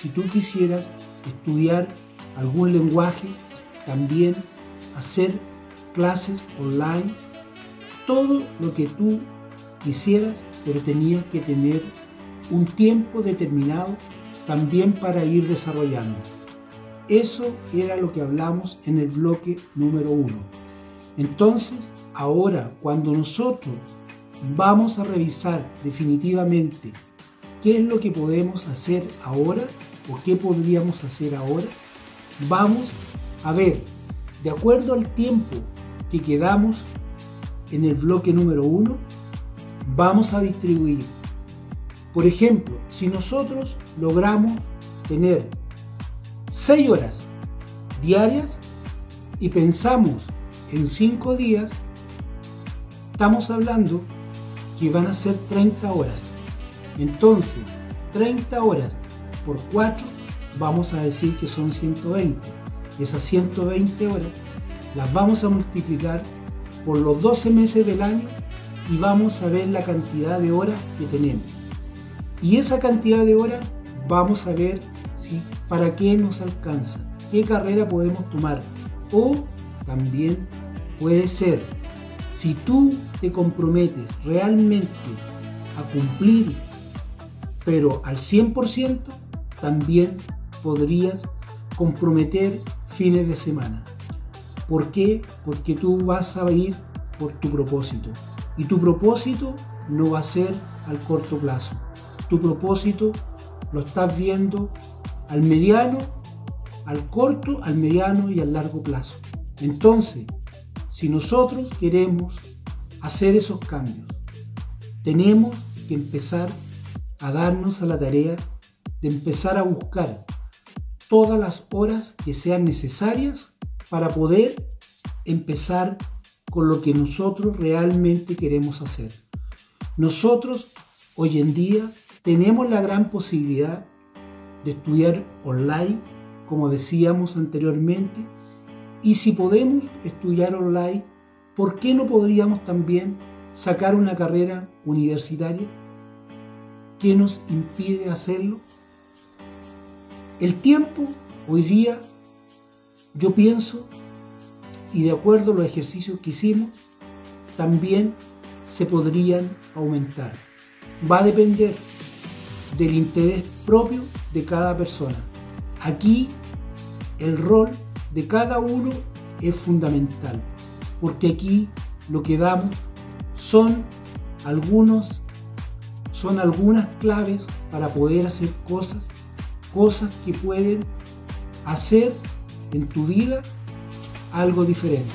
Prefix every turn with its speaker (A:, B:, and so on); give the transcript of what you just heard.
A: si tú quisieras estudiar algún lenguaje, también hacer clases online, todo lo que tú quisieras, pero tenías que tener un tiempo determinado también para ir desarrollando. Eso era lo que hablamos en el bloque número uno. Entonces, ahora, cuando nosotros vamos a revisar definitivamente qué es lo que podemos hacer ahora o qué podríamos hacer ahora, vamos a ver, de acuerdo al tiempo que quedamos en el bloque número uno, vamos a distribuir. Por ejemplo, si nosotros logramos tener 6 horas diarias y pensamos en 5 días, estamos hablando que van a ser 30 horas. Entonces, 30 horas por 4, vamos a decir que son 120. Esas 120 horas las vamos a multiplicar por los 12 meses del año y vamos a ver la cantidad de horas que tenemos. Y esa cantidad de horas vamos a ver si para qué nos alcanza, qué carrera podemos tomar. O también puede ser, si tú te comprometes realmente a cumplir, pero al 100%, también podrías comprometer fines de semana. ¿Por qué? Porque tú vas a ir por tu propósito. Y tu propósito no va a ser al corto plazo. Tu propósito lo estás viendo al mediano, al corto, al mediano y al largo plazo. Entonces, si nosotros queremos hacer esos cambios, tenemos que empezar a darnos a la tarea de empezar a buscar todas las horas que sean necesarias para poder empezar con lo que nosotros realmente queremos hacer. Nosotros hoy en día tenemos la gran posibilidad de estudiar online, como decíamos anteriormente, y si podemos estudiar online, ¿por qué no podríamos también sacar una carrera universitaria? ¿Qué nos impide hacerlo? El tiempo hoy día, yo pienso, y de acuerdo a los ejercicios que hicimos, también se podrían aumentar. Va a depender del interés propio de cada persona. Aquí el rol de cada uno es fundamental, porque aquí lo que damos son algunos son algunas claves para poder hacer cosas, cosas que pueden hacer en tu vida algo diferente.